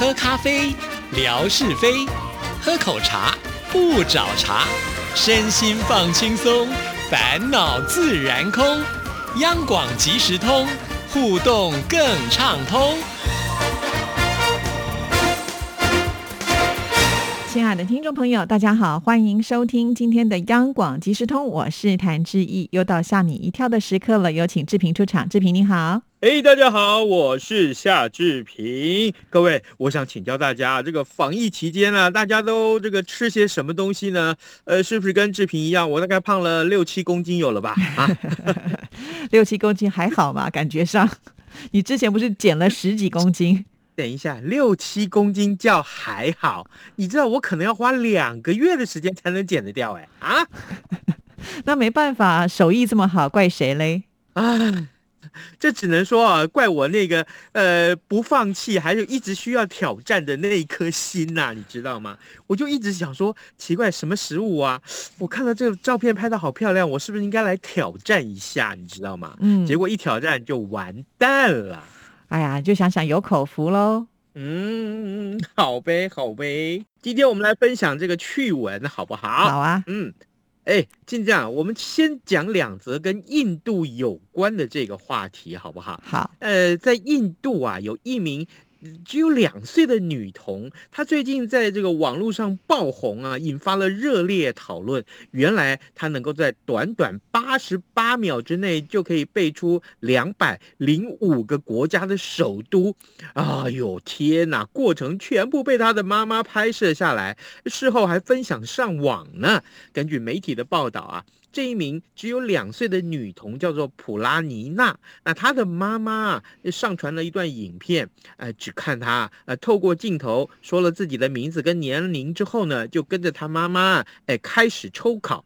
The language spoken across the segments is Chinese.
喝咖啡，聊是非；喝口茶，不找茬。身心放轻松，烦恼自然空。央广即时通，互动更畅通。亲爱的听众朋友，大家好，欢迎收听今天的央广即时通，我是谭志毅。又到吓你一跳的时刻了，有请志平出场。志平你好，哎，大家好，我是夏志平。各位，我想请教大家，这个防疫期间呢，大家都这个吃些什么东西呢？呃，是不是跟志平一样，我大概胖了六七公斤有了吧？啊，六七公斤还好吧？感觉上，你之前不是减了十几公斤？等一下，六七公斤叫还好，你知道我可能要花两个月的时间才能减得掉哎啊！那没办法，手艺这么好，怪谁嘞？啊，这只能说啊，怪我那个呃不放弃，还有一直需要挑战的那一颗心呐，你知道吗？我就一直想说，奇怪，什么食物啊？我看到这个照片拍的好漂亮，我是不是应该来挑战一下？你知道吗？嗯，结果一挑战就完蛋了。哎呀，就想想有口福喽。嗯，好呗，好呗。今天我们来分享这个趣闻，好不好？好啊。嗯，哎，静这样，我们先讲两则跟印度有关的这个话题，好不好？好。呃，在印度啊，有一名。只有两岁的女童，她最近在这个网络上爆红啊，引发了热烈讨论。原来她能够在短短八十八秒之内就可以背出两百零五个国家的首都。哎呦天哪！过程全部被她的妈妈拍摄下来，事后还分享上网呢。根据媒体的报道啊。这一名只有两岁的女童叫做普拉尼娜，那她的妈妈上传了一段影片，呃，只看她呃透过镜头说了自己的名字跟年龄之后呢，就跟着她妈妈哎开始抽考，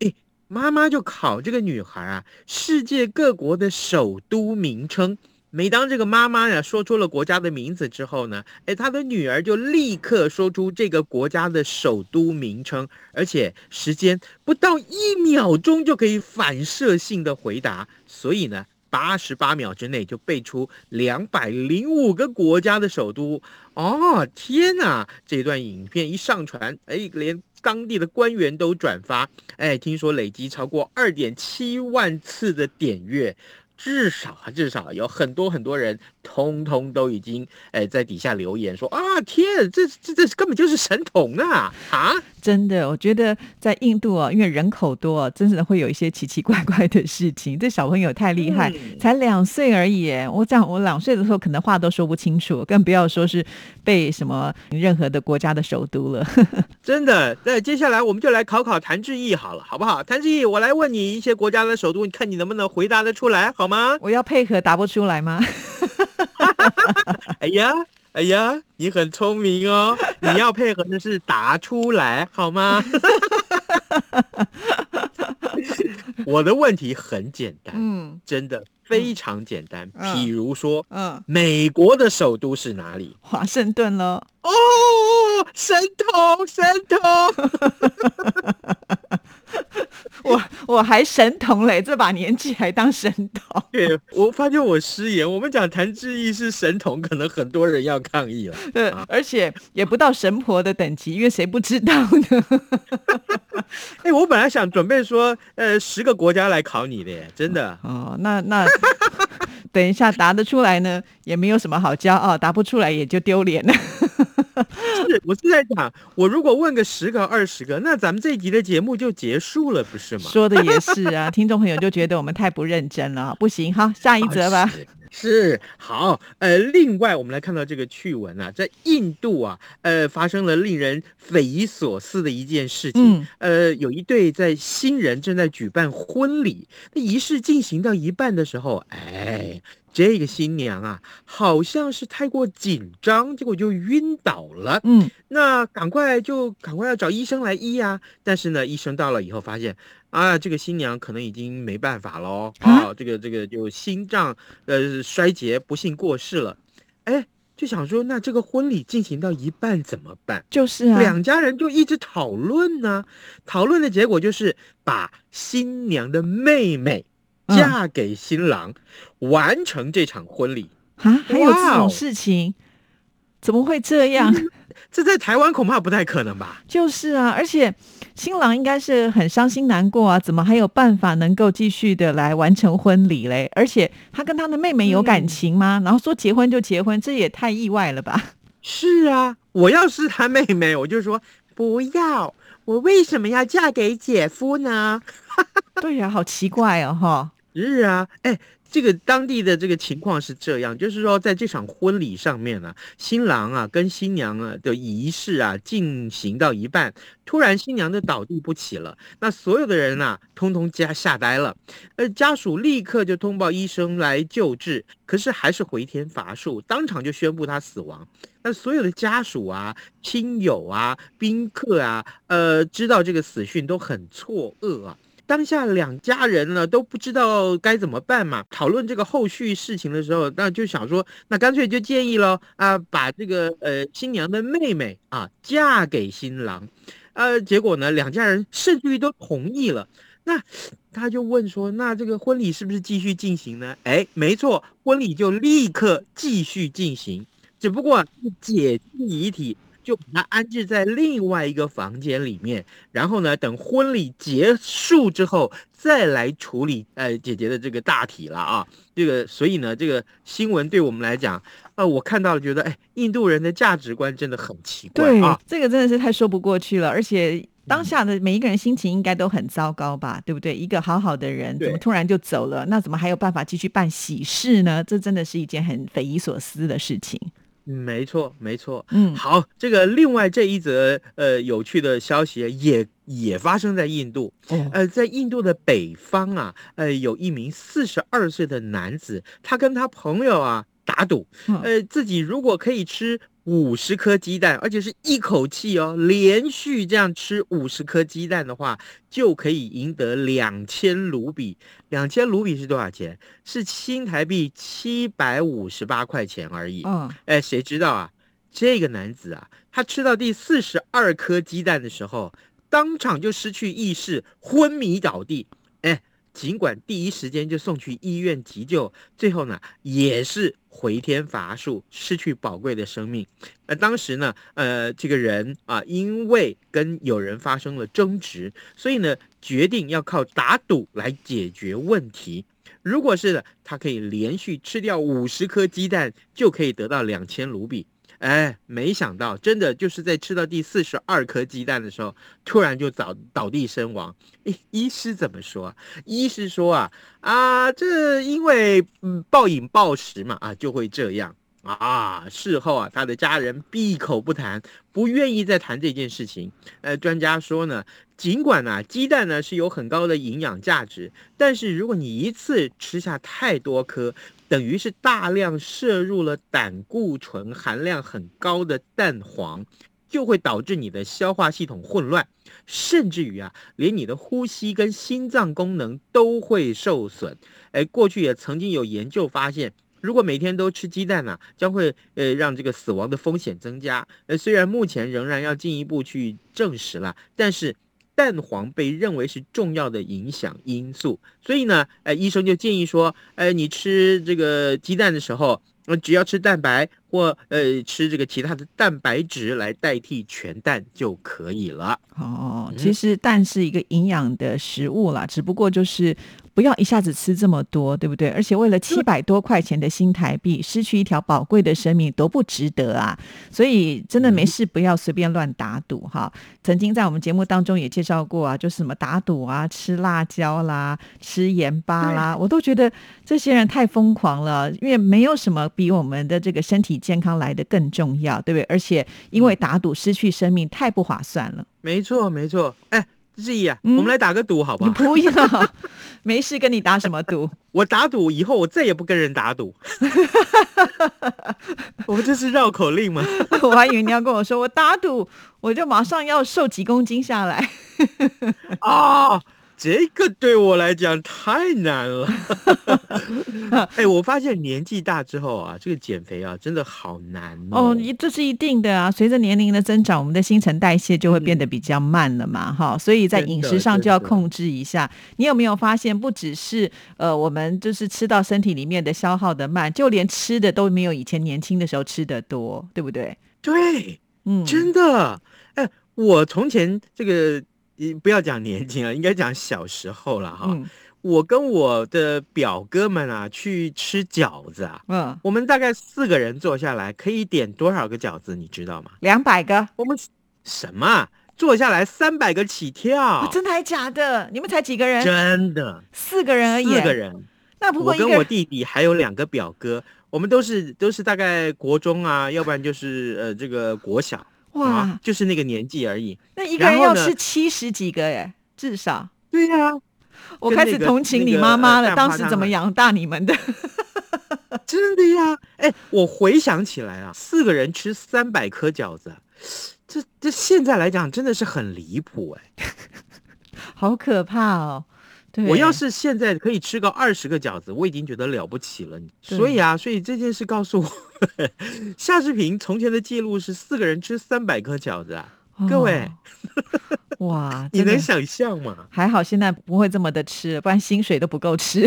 哎，妈妈就考这个女孩啊，世界各国的首都名称。每当这个妈妈呀说出了国家的名字之后呢，哎，她的女儿就立刻说出这个国家的首都名称，而且时间不到一秒钟就可以反射性的回答，所以呢，八十八秒之内就背出两百零五个国家的首都。哦，天哪！这段影片一上传，哎，连当地的官员都转发，哎，听说累积超过二点七万次的点阅。至少啊，至少有很多很多人，通通都已经哎在底下留言说啊，天，这这这根本就是神童啊啊！真的，我觉得在印度啊，因为人口多，真的会有一些奇奇怪怪的事情。这小朋友太厉害，才两岁而已。我讲，我两岁的时候可能话都说不清楚，更不要说是被什么任何的国家的首都了。真的，那接下来我们就来考考谭志毅好了，好不好？谭志毅，我来问你一些国家的首都，你看你能不能回答得出来，好？吗？我要配合答不出来吗？哎呀，哎呀，你很聪明哦！你要配合的是答出来，好吗？我的问题很简单，嗯，真的非常简单。譬如说，嗯，美国的首都是哪里？华盛顿喽。哦，神童，神童。我 我还神童嘞，这把年纪还当神童。对，我发现我失言。我们讲谭志毅是神童，可能很多人要抗议了。对，而且也不到神婆的等级，因为谁不知道呢？哎，我本来想准备说，呃，十个国家来考你的，真的。哦，那那等一下答得出来呢，也没有什么好骄傲；答不出来也就丢脸了。是，我是在讲，我如果问个十个、二十个，那咱们这一集的节目就结束了，不是吗？说的也是啊，听众朋友就觉得我们太不认真了，不行，好，下一则吧。是好，呃，另外我们来看到这个趣闻啊，在印度啊，呃，发生了令人匪夷所思的一件事情。呃，有一对在新人正在举办婚礼，那仪式进行到一半的时候，哎。这个新娘啊，好像是太过紧张，结果就晕倒了。嗯，那赶快就赶快要找医生来医啊。但是呢，医生到了以后发现啊，这个新娘可能已经没办法喽。啊，这个这个就心脏呃衰竭，不幸过世了。哎，就想说，那这个婚礼进行到一半怎么办？就是啊，两家人就一直讨论呢。讨论的结果就是把新娘的妹妹。嫁给新郎，完成这场婚礼啊？还有这种事情？怎么会这样？这在台湾恐怕不太可能吧？就是啊，而且新郎应该是很伤心难过啊，怎么还有办法能够继续的来完成婚礼嘞？而且他跟他的妹妹有感情吗？然后说结婚就结婚，这也太意外了吧？是啊，我要是他妹妹，我就说不要，我为什么要嫁给姐夫呢？对呀，好奇怪哦，哈。是啊，哎。这个当地的这个情况是这样，就是说，在这场婚礼上面呢，新郎啊跟新娘啊的仪式啊进行到一半，突然新娘就倒地不起了，那所有的人呐，通通家吓呆了，呃，家属立刻就通报医生来救治，可是还是回天乏术，当场就宣布他死亡。那所有的家属啊、亲友啊、宾客啊，呃，知道这个死讯都很错愕啊。当下两家人呢都不知道该怎么办嘛，讨论这个后续事情的时候，那就想说，那干脆就建议喽啊，把这个呃新娘的妹妹啊嫁给新郎，呃，结果呢两家人甚至于都同意了。那他就问说，那这个婚礼是不是继续进行呢？哎，没错，婚礼就立刻继续进行，只不过是解遗体。就把它安置在另外一个房间里面，然后呢，等婚礼结束之后再来处理呃姐姐的这个大体了啊。这个所以呢，这个新闻对我们来讲，呃，我看到了，觉得哎，印度人的价值观真的很奇怪啊。这个真的是太说不过去了，而且当下的每一个人心情应该都很糟糕吧，对不对？一个好好的人怎么突然就走了？那怎么还有办法继续办喜事呢？这真的是一件很匪夷所思的事情。没错，没错。嗯，好，这个另外这一则呃有趣的消息也也发生在印度。呃，在印度的北方啊，呃，有一名四十二岁的男子，他跟他朋友啊打赌，呃，自己如果可以吃。五十颗鸡蛋，而且是一口气哦，连续这样吃五十颗鸡蛋的话，就可以赢得两千卢比。两千卢比是多少钱？是新台币七百五十八块钱而已。嗯，哎，谁知道啊？这个男子啊，他吃到第四十二颗鸡蛋的时候，当场就失去意识，昏迷倒地。哎。尽管第一时间就送去医院急救，最后呢也是回天乏术，失去宝贵的生命。那当时呢，呃，这个人啊，因为跟有人发生了争执，所以呢，决定要靠打赌来解决问题。如果是的，他可以连续吃掉五十颗鸡蛋，就可以得到两千卢比。哎，没想到，真的就是在吃到第四十二颗鸡蛋的时候，突然就倒倒地身亡。医医师怎么说？医师说啊啊，这因为暴饮暴食嘛啊，就会这样。啊，事后啊，他的家人闭口不谈，不愿意再谈这件事情。呃，专家说呢，尽管呢，鸡蛋呢是有很高的营养价值，但是如果你一次吃下太多颗，等于是大量摄入了胆固醇含量很高的蛋黄，就会导致你的消化系统混乱，甚至于啊，连你的呼吸跟心脏功能都会受损。哎，过去也曾经有研究发现。如果每天都吃鸡蛋呢，将会呃让这个死亡的风险增加。呃，虽然目前仍然要进一步去证实了，但是蛋黄被认为是重要的影响因素。所以呢，呃，医生就建议说，呃，你吃这个鸡蛋的时候，呃，只要吃蛋白或呃吃这个其他的蛋白质来代替全蛋就可以了。哦，其实蛋是一个营养的食物啦，只不过就是。不要一下子吃这么多，对不对？而且为了七百多块钱的新台币，失去一条宝贵的生命，多不值得啊！所以真的没事，不要随便乱打赌哈。曾经在我们节目当中也介绍过啊，就是什么打赌啊，吃辣椒啦，吃盐巴啦，我都觉得这些人太疯狂了，因为没有什么比我们的这个身体健康来的更重要，对不对？而且因为打赌失去生命，太不划算了。没错，没错，哎。志毅啊，我们来打个赌好不好？不要，没事，跟你打什么赌？我打赌以后我再也不跟人打赌。我们这是绕口令吗？我还以为你要跟我说，我打赌我就马上要瘦几公斤下来。啊，这个对我来讲太难了。哎，我发现年纪大之后啊，这个减肥啊，真的好难哦。哦，这是一定的啊。随着年龄的增长，我们的新陈代谢就会变得比较慢了嘛，哈。所以在饮食上就要控制一下。你有没有发现，不只是呃，我们就是吃到身体里面的消耗的慢，就连吃的都没有以前年轻的时候吃的多，对不对？对，嗯，真的。哎，我从前这个，不要讲年轻了，应该讲小时候了哈。我跟我的表哥们啊去吃饺子啊，嗯，我们大概四个人坐下来，可以点多少个饺子，你知道吗？两百个。我们什么？坐下来三百个起跳？真的还假的？你们才几个人？真的，四个人而已。四个人。那不过我跟我弟弟还有两个表哥，我们都是都是大概国中啊，要不然就是呃这个国小。哇，就是那个年纪而已。那一个人要吃七十几个哎，至少。对呀。我开始同情你妈妈了，当时怎么养大你们的？真的呀，哎，我回想起来啊，四个人吃三百颗饺子，这这现在来讲真的是很离谱哎，好可怕哦！对，我要是现在可以吃个二十个饺子，我已经觉得了不起了。所以啊，所以这件事告诉我，夏志平从前的记录是四个人吃三百颗饺子啊。各位，哇，你能想象吗？还好现在不会这么的吃，不然薪水都不够吃。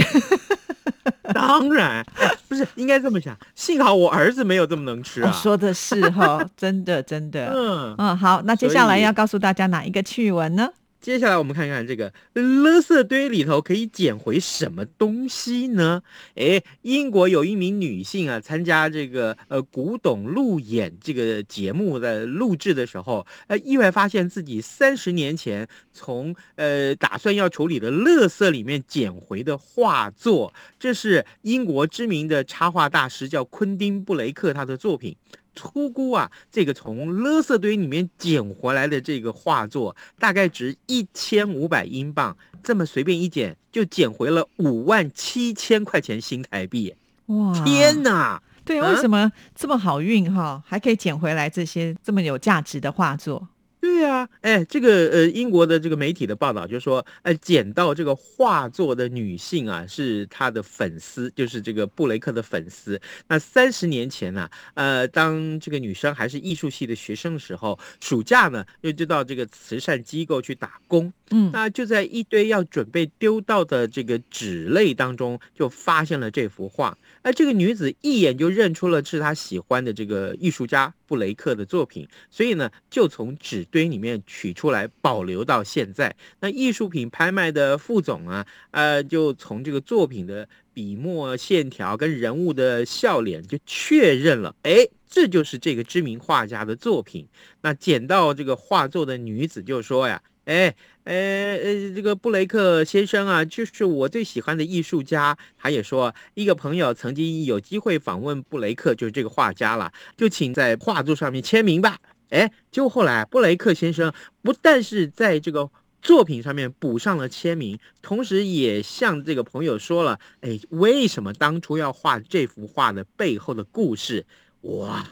当然，不是应该这么想。幸好我儿子没有这么能吃啊。说的是哈，真的真的。嗯嗯，好，那接下来要告诉大家哪一个趣闻呢？接下来我们看看这个垃圾堆里头可以捡回什么东西呢？哎，英国有一名女性啊，参加这个呃古董路演这个节目的录制的时候，呃，意外发现自己三十年前从呃打算要处理的垃圾里面捡回的画作，这是英国知名的插画大师叫昆汀布雷克他的作品。粗估啊，这个从垃圾堆里面捡回来的这个画作，大概值一千五百英镑。这么随便一捡，就捡回了五万七千块钱新台币。哇！天哪！对，为什么这么好运哈，还可以捡回来这些这么有价值的画作？对呀，哎，这个呃，英国的这个媒体的报道就说，哎，捡到这个画作的女性啊，是他的粉丝，就是这个布雷克的粉丝。那三十年前呢，呃，当这个女生还是艺术系的学生的时候，暑假呢，又就到这个慈善机构去打工。嗯，那就在一堆要准备丢到的这个纸类当中，就发现了这幅画。而这个女子一眼就认出了是她喜欢的这个艺术家布雷克的作品，所以呢，就从纸堆里面取出来保留到现在。那艺术品拍卖的副总啊，呃，就从这个作品的笔墨线条跟人物的笑脸就确认了，哎，这就是这个知名画家的作品。那捡到这个画作的女子就说呀。哎，呃呃，这个布雷克先生啊，就是我最喜欢的艺术家。他也说，一个朋友曾经有机会访问布雷克，就是这个画家了，就请在画作上面签名吧。哎，就后来布雷克先生不但是在这个作品上面补上了签名，同时也向这个朋友说了，哎，为什么当初要画这幅画的背后的故事。哇！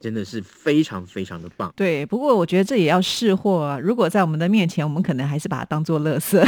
真的是非常非常的棒。对，不过我觉得这也要试货啊。如果在我们的面前，我们可能还是把它当做垃圾。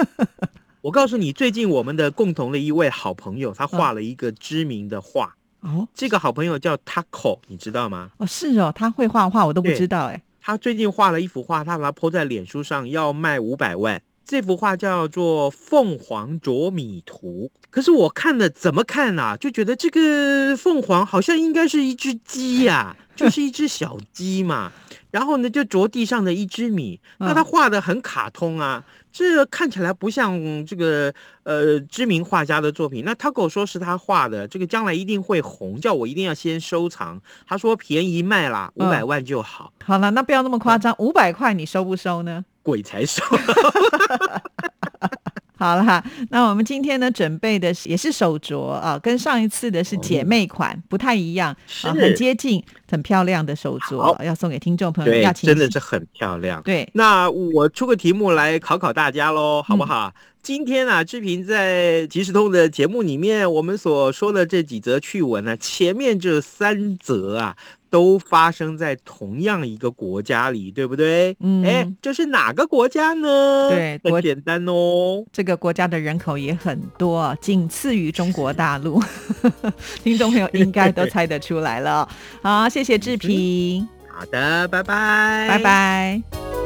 我告诉你，最近我们的共同的一位好朋友，他画了一个知名的画。哦，这个好朋友叫 Taco，你知道吗？哦，是哦，他会画画，我都不知道哎。他最近画了一幅画，他把它抛在脸书上，要卖五百万。这幅画叫做《凤凰啄米图》，可是我看的怎么看啊？就觉得这个凤凰好像应该是一只鸡呀，就是一只小鸡嘛。然后呢，就啄地上的一只米，那他画的很卡通啊，这看起来不像这个呃知名画家的作品。那他跟我说是他画的，这个将来一定会红，叫我一定要先收藏。他说便宜卖啦，五百万就好。好了，那不要那么夸张，五百块你收不收呢？鬼才收。好了哈，那我们今天呢准备的也是手镯啊，跟上一次的是姐妹款，不太一样，是很接近，很漂亮的手镯，要送给听众朋友。要真的是很漂亮。对，那我出个题目来考考大家喽，好不好？今天啊，志平在即时通的节目里面，我们所说的这几则趣闻呢，前面这三则啊。都发生在同样一个国家里，对不对？嗯哎，这是哪个国家呢？对国很简单哦。这个国家的人口也很多，仅次于中国大陆。听众朋友应该都 猜得出来了。好，谢谢志平，好的，拜拜，拜。拜。